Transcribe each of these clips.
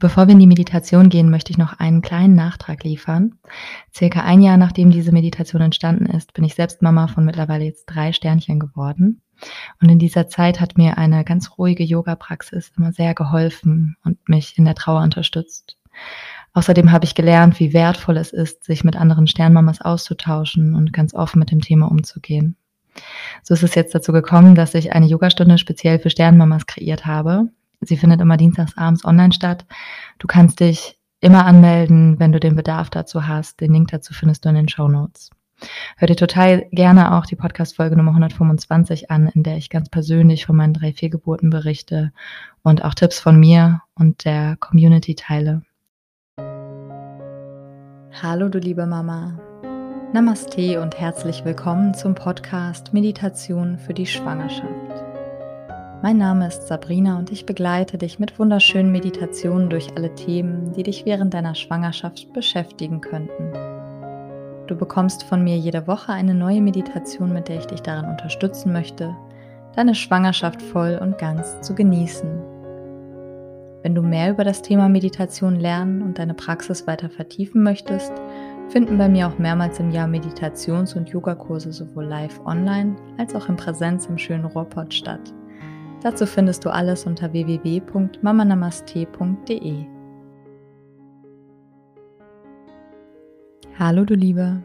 Bevor wir in die Meditation gehen, möchte ich noch einen kleinen Nachtrag liefern. Circa ein Jahr nachdem diese Meditation entstanden ist, bin ich selbst Mama von mittlerweile jetzt drei Sternchen geworden. Und in dieser Zeit hat mir eine ganz ruhige Yoga-Praxis immer sehr geholfen und mich in der Trauer unterstützt. Außerdem habe ich gelernt, wie wertvoll es ist, sich mit anderen Sternmamas auszutauschen und ganz offen mit dem Thema umzugehen. So ist es jetzt dazu gekommen, dass ich eine Yogastunde speziell für Sternmamas kreiert habe, Sie findet immer dienstags abends online statt. Du kannst dich immer anmelden, wenn du den Bedarf dazu hast. Den Link dazu findest du in den Show Notes. Hör dir total gerne auch die Podcast-Folge Nummer 125 an, in der ich ganz persönlich von meinen drei Fehlgeburten berichte und auch Tipps von mir und der Community teile. Hallo, du liebe Mama. Namaste und herzlich willkommen zum Podcast Meditation für die Schwangerschaft. Mein Name ist Sabrina und ich begleite dich mit wunderschönen Meditationen durch alle Themen, die dich während deiner Schwangerschaft beschäftigen könnten. Du bekommst von mir jede Woche eine neue Meditation, mit der ich dich darin unterstützen möchte, deine Schwangerschaft voll und ganz zu genießen. Wenn du mehr über das Thema Meditation lernen und deine Praxis weiter vertiefen möchtest, finden bei mir auch mehrmals im Jahr Meditations- und Yogakurse sowohl live online als auch in Präsenz im schönen Ruhrpott statt. Dazu findest du alles unter www.mamanamaste.de. Hallo du Liebe.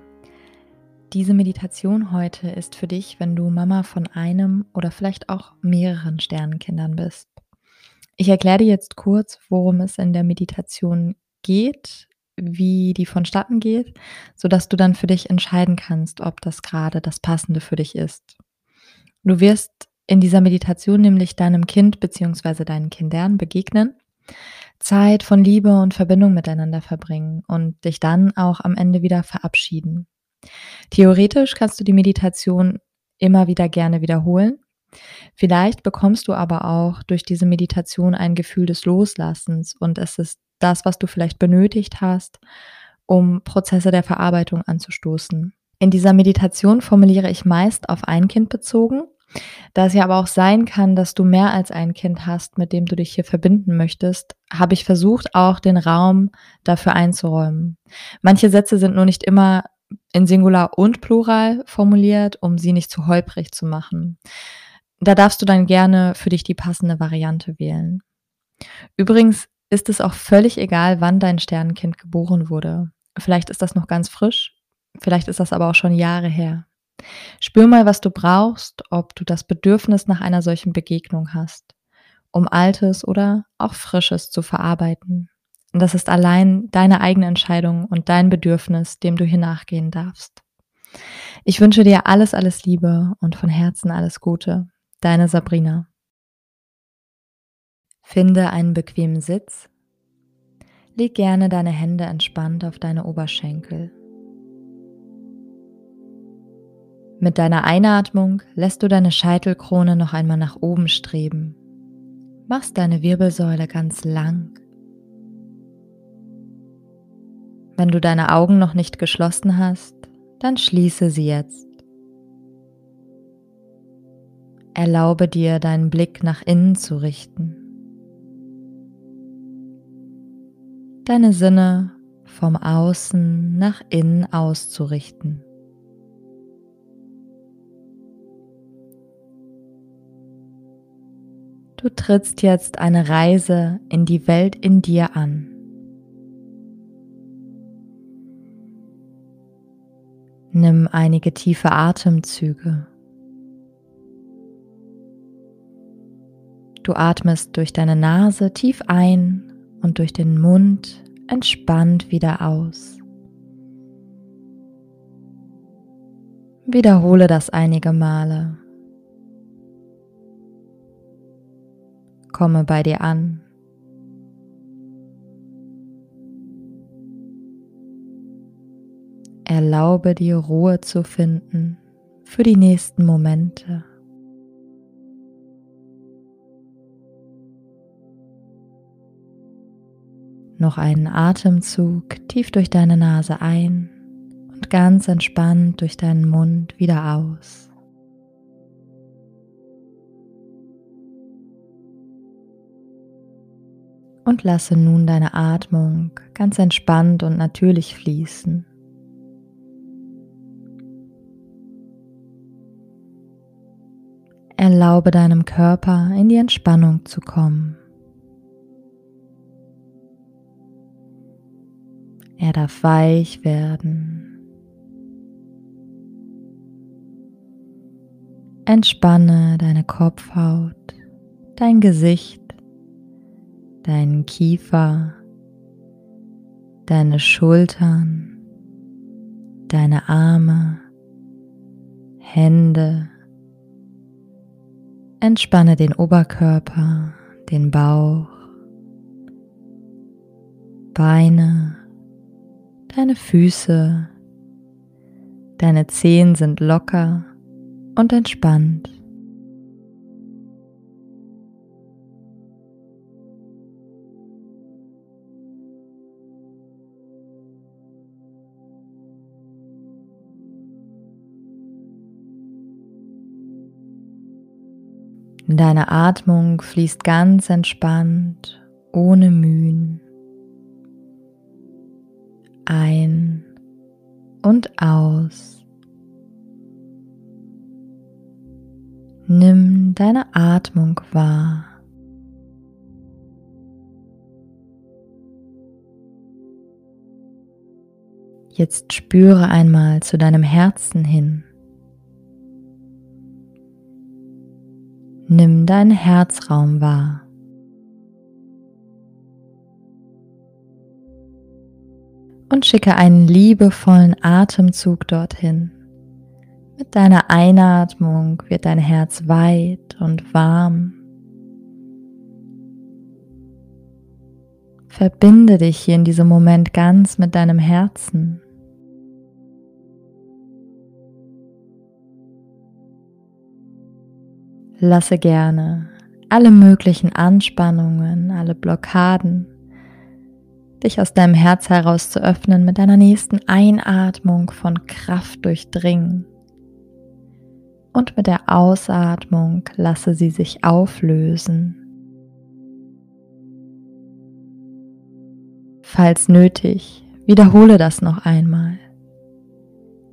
Diese Meditation heute ist für dich, wenn du Mama von einem oder vielleicht auch mehreren Sternenkindern bist. Ich erkläre dir jetzt kurz, worum es in der Meditation geht, wie die vonstatten geht, sodass du dann für dich entscheiden kannst, ob das gerade das Passende für dich ist. Du wirst in dieser Meditation nämlich deinem Kind bzw. deinen Kindern begegnen, Zeit von Liebe und Verbindung miteinander verbringen und dich dann auch am Ende wieder verabschieden. Theoretisch kannst du die Meditation immer wieder gerne wiederholen. Vielleicht bekommst du aber auch durch diese Meditation ein Gefühl des Loslassens und es ist das, was du vielleicht benötigt hast, um Prozesse der Verarbeitung anzustoßen. In dieser Meditation formuliere ich meist auf ein Kind bezogen da es ja aber auch sein kann, dass du mehr als ein Kind hast, mit dem du dich hier verbinden möchtest, habe ich versucht, auch den Raum dafür einzuräumen. Manche Sätze sind nur nicht immer in Singular und Plural formuliert, um sie nicht zu holprig zu machen. Da darfst du dann gerne für dich die passende Variante wählen. Übrigens ist es auch völlig egal, wann dein Sternenkind geboren wurde. Vielleicht ist das noch ganz frisch, vielleicht ist das aber auch schon Jahre her. Spür mal, was du brauchst, ob du das Bedürfnis nach einer solchen Begegnung hast, um Altes oder auch Frisches zu verarbeiten. Und das ist allein deine eigene Entscheidung und dein Bedürfnis, dem du hier nachgehen darfst. Ich wünsche dir alles, alles Liebe und von Herzen alles Gute. Deine Sabrina. Finde einen bequemen Sitz. Leg gerne deine Hände entspannt auf deine Oberschenkel Mit deiner Einatmung lässt du deine Scheitelkrone noch einmal nach oben streben. Machst deine Wirbelsäule ganz lang. Wenn du deine Augen noch nicht geschlossen hast, dann schließe sie jetzt. Erlaube dir, deinen Blick nach innen zu richten. Deine Sinne vom Außen nach innen auszurichten. Du trittst jetzt eine Reise in die Welt in dir an. Nimm einige tiefe Atemzüge. Du atmest durch deine Nase tief ein und durch den Mund entspannt wieder aus. Wiederhole das einige Male. Komme bei dir an. Erlaube dir Ruhe zu finden für die nächsten Momente. Noch einen Atemzug tief durch deine Nase ein und ganz entspannt durch deinen Mund wieder aus. Und lasse nun deine Atmung ganz entspannt und natürlich fließen. Erlaube deinem Körper in die Entspannung zu kommen. Er darf weich werden. Entspanne deine Kopfhaut, dein Gesicht, deinen Kiefer, deine Schultern, deine Arme, Hände, Entspanne den Oberkörper, den Bauch, Beine, deine Füße, deine Zehen sind locker und entspannt. Deine Atmung fließt ganz entspannt, ohne Mühen. Ein und aus. Nimm deine Atmung wahr. Jetzt spüre einmal zu deinem Herzen hin. Nimm deinen Herzraum wahr. Und schicke einen liebevollen Atemzug dorthin. Mit deiner Einatmung wird dein Herz weit und warm. Verbinde dich hier in diesem Moment ganz mit deinem Herzen. Lasse gerne alle möglichen Anspannungen, alle Blockaden, dich aus deinem Herz heraus zu öffnen, mit deiner nächsten Einatmung von Kraft durchdringen. Und mit der Ausatmung lasse sie sich auflösen. Falls nötig, wiederhole das noch einmal.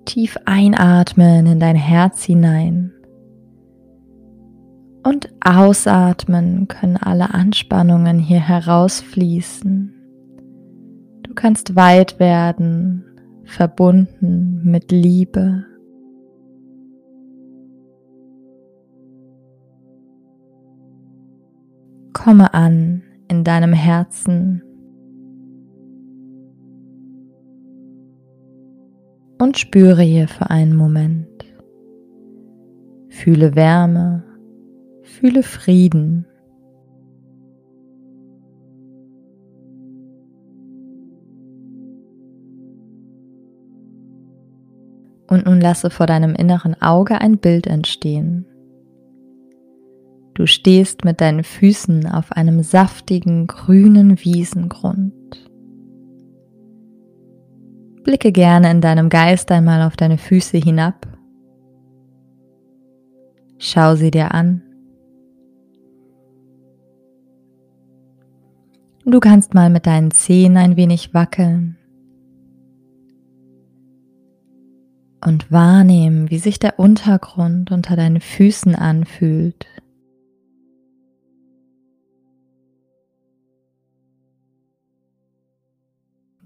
Tief einatmen in dein Herz hinein und ausatmen können alle Anspannungen hier herausfließen. Du kannst weit werden, verbunden mit Liebe. Komme an in deinem Herzen und spüre hier für einen Moment. Fühle Wärme Fühle Frieden. Und nun lasse vor deinem inneren Auge ein Bild entstehen. Du stehst mit deinen Füßen auf einem saftigen grünen Wiesengrund. Blicke gerne in deinem Geist einmal auf deine Füße hinab. Schau sie dir an. Du kannst mal mit deinen Zehen ein wenig wackeln und wahrnehmen, wie sich der Untergrund unter deinen Füßen anfühlt.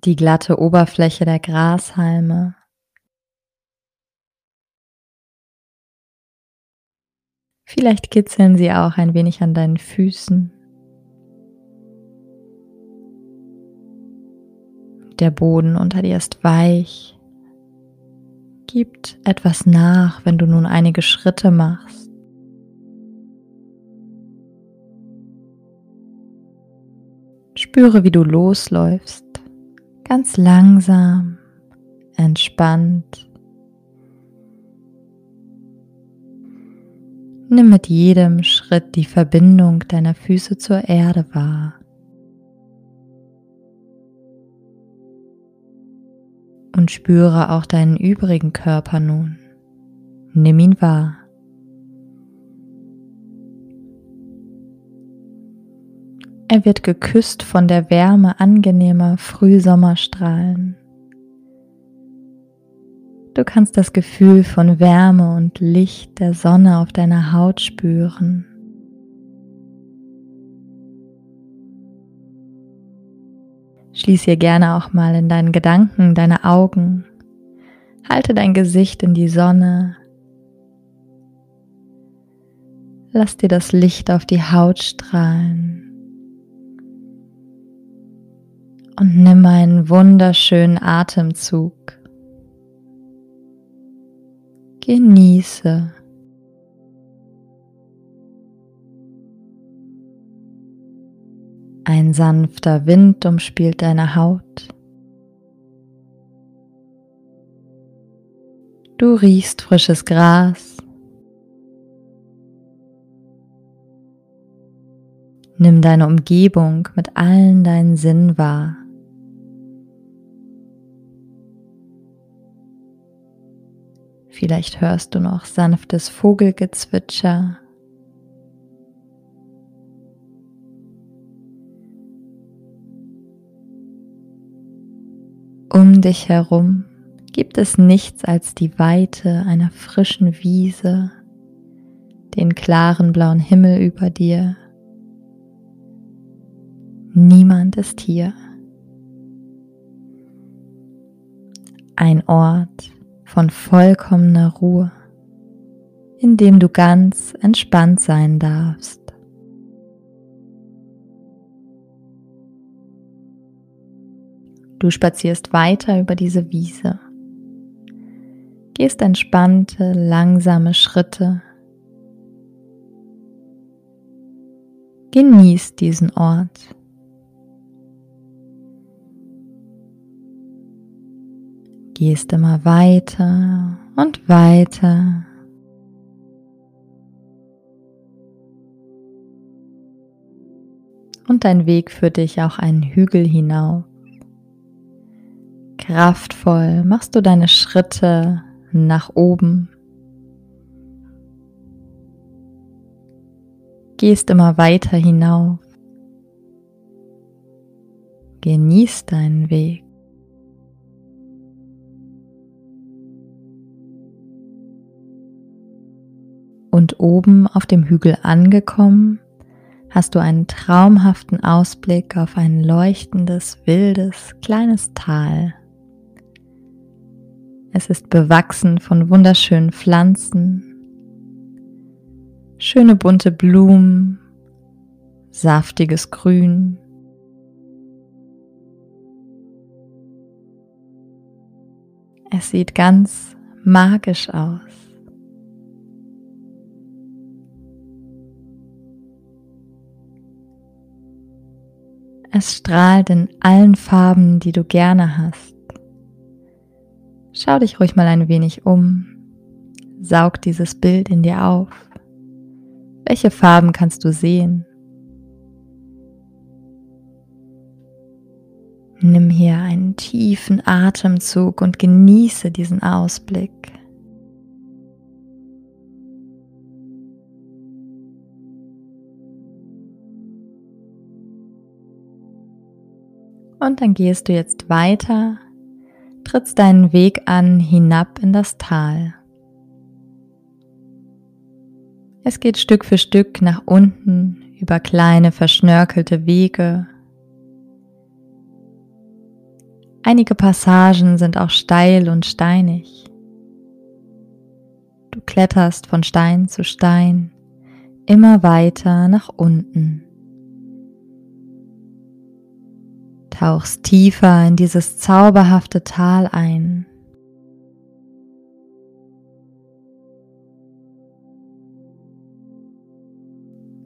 Die glatte Oberfläche der Grashalme. Vielleicht kitzeln sie auch ein wenig an deinen Füßen. Der Boden unter dir ist weich. Gibt etwas nach, wenn du nun einige Schritte machst. Spüre, wie du losläufst, ganz langsam, entspannt. Nimm mit jedem Schritt die Verbindung deiner Füße zur Erde wahr. Und spüre auch deinen übrigen Körper nun. Nimm ihn wahr. Er wird geküsst von der Wärme angenehmer Frühsommerstrahlen. Du kannst das Gefühl von Wärme und Licht der Sonne auf deiner Haut spüren. Schließ hier gerne auch mal in deinen Gedanken deine Augen. Halte dein Gesicht in die Sonne. Lass dir das Licht auf die Haut strahlen. Und nimm einen wunderschönen Atemzug. Genieße. Ein sanfter Wind umspielt deine Haut. Du riechst frisches Gras. Nimm deine Umgebung mit allen deinen Sinnen wahr. Vielleicht hörst du noch sanftes Vogelgezwitscher. Dich herum gibt es nichts als die Weite einer frischen Wiese, den klaren blauen Himmel über dir. Niemand ist hier. Ein Ort, von vollkommener Ruhe, in dem du ganz entspannt sein darfst. Du spazierst weiter über diese Wiese, gehst entspannte, langsame Schritte, genießt diesen Ort. gehst immer weiter und weiter. Und dein Weg führt dich auch einen Hügel hinauf. Kraftvoll machst du deine Schritte nach oben. Gehst immer weiter hinauf. Genieß deinen Weg. Und oben auf dem Hügel angekommen, hast du einen traumhaften Ausblick auf ein leuchtendes, wildes, kleines Tal. Es ist bewachsen von wunderschönen Pflanzen, schöne bunte Blumen, saftiges Grün. Es sieht ganz magisch aus. Es strahlt in allen Farben, die du gerne hast. Schau dich ruhig mal ein wenig um. Saug dieses Bild in dir auf. Welche Farben kannst du sehen? Nimm hier einen tiefen Atemzug und genieße diesen Ausblick. Und dann gehst du jetzt weiter, trittst deinen Weg an hinab in das Tal. Es geht Stück für Stück nach unten über kleine verschnörkelte Wege. Einige Passagen sind auch steil und steinig. Du kletterst von Stein zu Stein immer weiter nach unten. Tauchst tiefer in dieses zauberhafte Tal ein.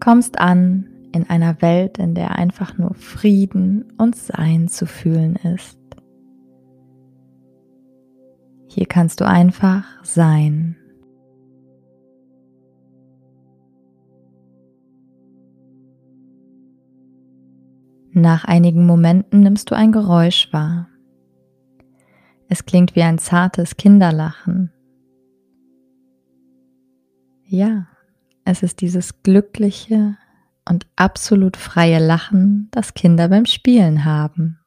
Kommst an in einer Welt, in der einfach nur Frieden und Sein zu fühlen ist. Hier kannst du einfach sein. Nach einigen Momenten nimmst du ein Geräusch wahr. Es klingt wie ein zartes Kinderlachen. Ja, es ist dieses glückliche und absolut freie Lachen, das Kinder beim Spielen haben.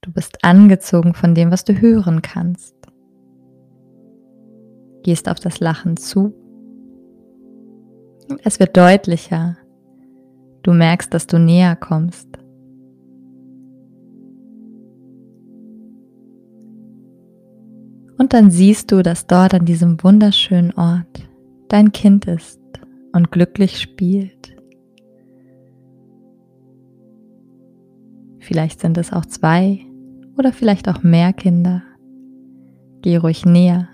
Du bist angezogen von dem, was du hören kannst. Gehst auf das Lachen zu. Es wird deutlicher. Du merkst, dass du näher kommst. Und dann siehst du, dass dort an diesem wunderschönen Ort dein Kind ist und glücklich spielt. Vielleicht sind es auch zwei oder vielleicht auch mehr Kinder. Geh ruhig näher.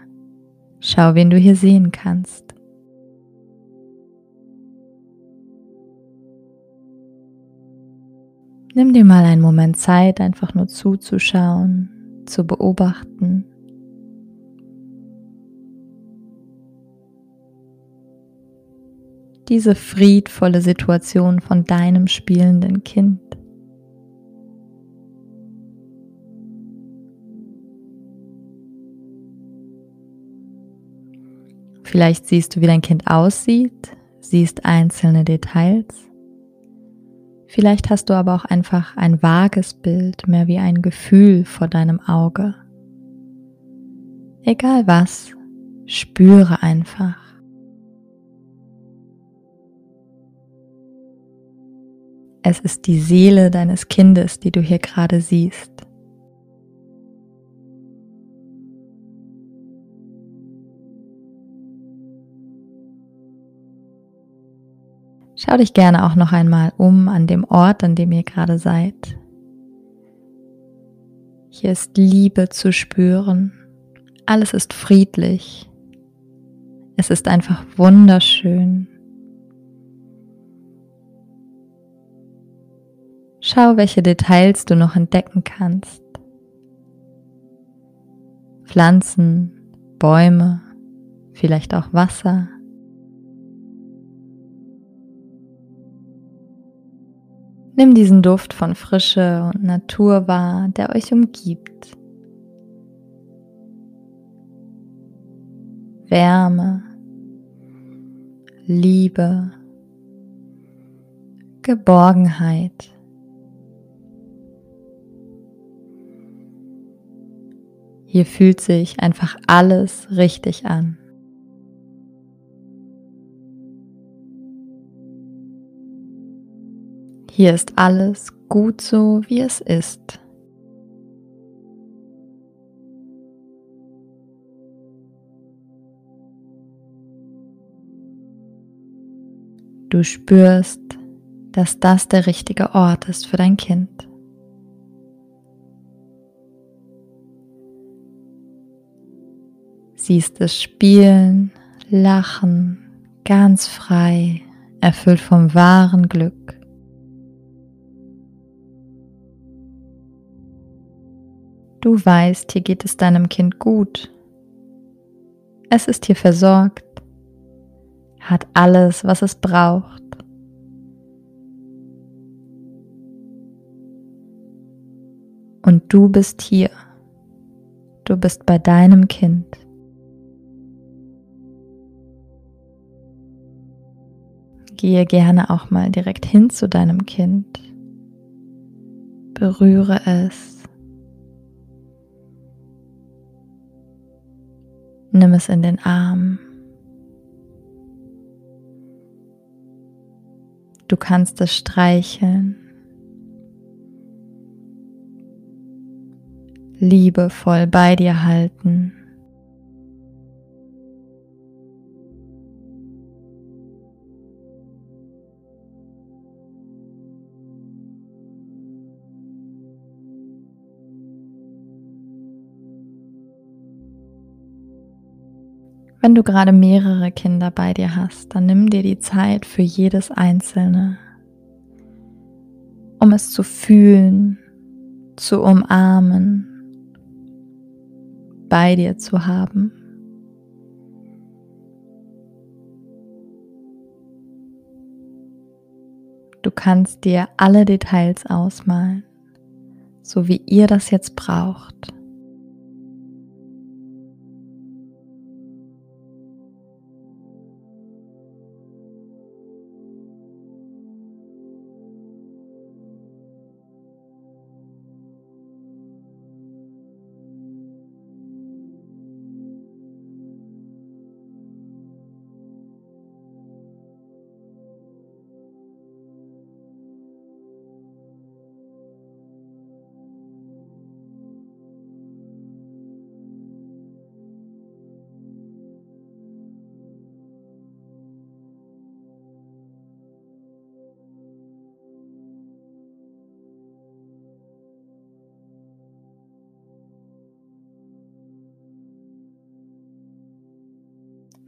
Schau, wen du hier sehen kannst. Nimm dir mal einen Moment Zeit, einfach nur zuzuschauen, zu beobachten. Diese friedvolle Situation von deinem spielenden Kind. Vielleicht siehst du, wie dein Kind aussieht, siehst einzelne Details. Vielleicht hast du aber auch einfach ein vages Bild, mehr wie ein Gefühl vor deinem Auge. Egal was, spüre einfach. Es ist die Seele deines Kindes, die du hier gerade siehst. Schau dich gerne auch noch einmal um an dem Ort, an dem ihr gerade seid. Hier ist Liebe zu spüren. Alles ist friedlich. Es ist einfach wunderschön. Schau, welche Details du noch entdecken kannst. Pflanzen, Bäume, vielleicht auch Wasser. Nimm diesen Duft von Frische und Natur wahr, der euch umgibt. Wärme, Liebe, Geborgenheit. Hier fühlt sich einfach alles richtig an. Hier ist alles gut so, wie es ist. Du spürst, dass das der richtige Ort ist für dein Kind. Siehst es spielen, lachen, ganz frei, erfüllt vom wahren Glück. Du weißt, hier geht es deinem Kind gut. Es ist hier versorgt, hat alles, was es braucht. Und du bist hier. Du bist bei deinem Kind. Gehe gerne auch mal direkt hin zu deinem Kind. Berühre es. Nimm es in den Arm. Du kannst es streicheln. Liebevoll bei dir halten. Wenn du gerade mehrere Kinder bei dir hast, dann nimm dir die Zeit für jedes einzelne, um es zu fühlen, zu umarmen, bei dir zu haben. Du kannst dir alle Details ausmalen, so wie ihr das jetzt braucht.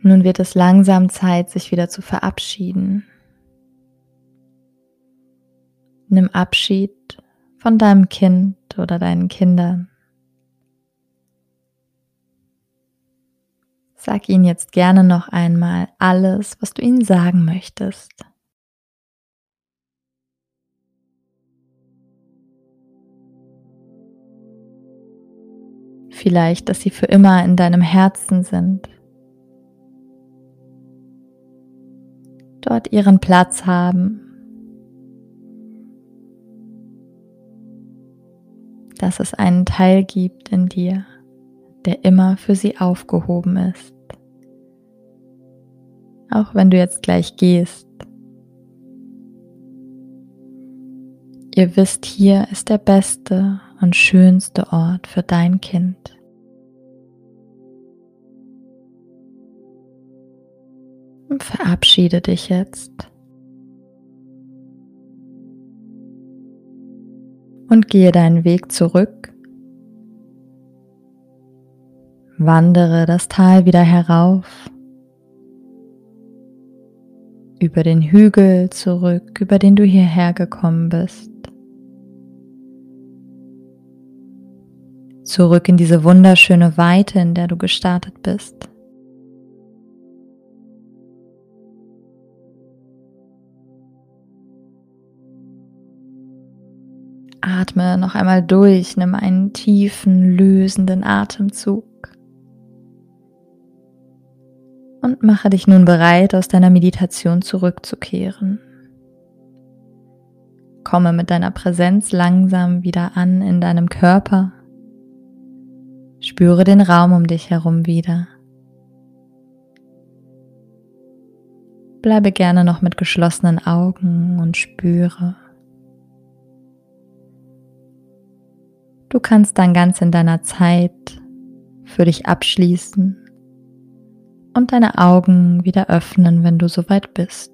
Nun wird es langsam Zeit, sich wieder zu verabschieden. Nimm Abschied von deinem Kind oder deinen Kindern. Sag ihnen jetzt gerne noch einmal alles, was du ihnen sagen möchtest. Vielleicht, dass sie für immer in deinem Herzen sind. Dort ihren Platz haben. Dass es einen Teil gibt in dir, der immer für sie aufgehoben ist. Auch wenn du jetzt gleich gehst. Ihr wisst, hier ist der beste und schönste Ort für dein Kind. Verabschiede dich jetzt. Und gehe deinen Weg zurück. Wandere das Tal wieder herauf. Über den Hügel zurück, über den du hierher gekommen bist. zurück in diese wunderschöne Weite, in der du gestartet bist. Atme noch einmal durch, nimm einen tiefen, lösenden Atemzug. Und mache dich nun bereit, aus deiner Meditation zurückzukehren. Komme mit deiner Präsenz langsam wieder an in deinem Körper Spüre den Raum um dich herum wieder. Bleibe gerne noch mit geschlossenen Augen und spüre. Du kannst dann ganz in deiner Zeit für dich abschließen und deine Augen wieder öffnen, wenn du soweit bist.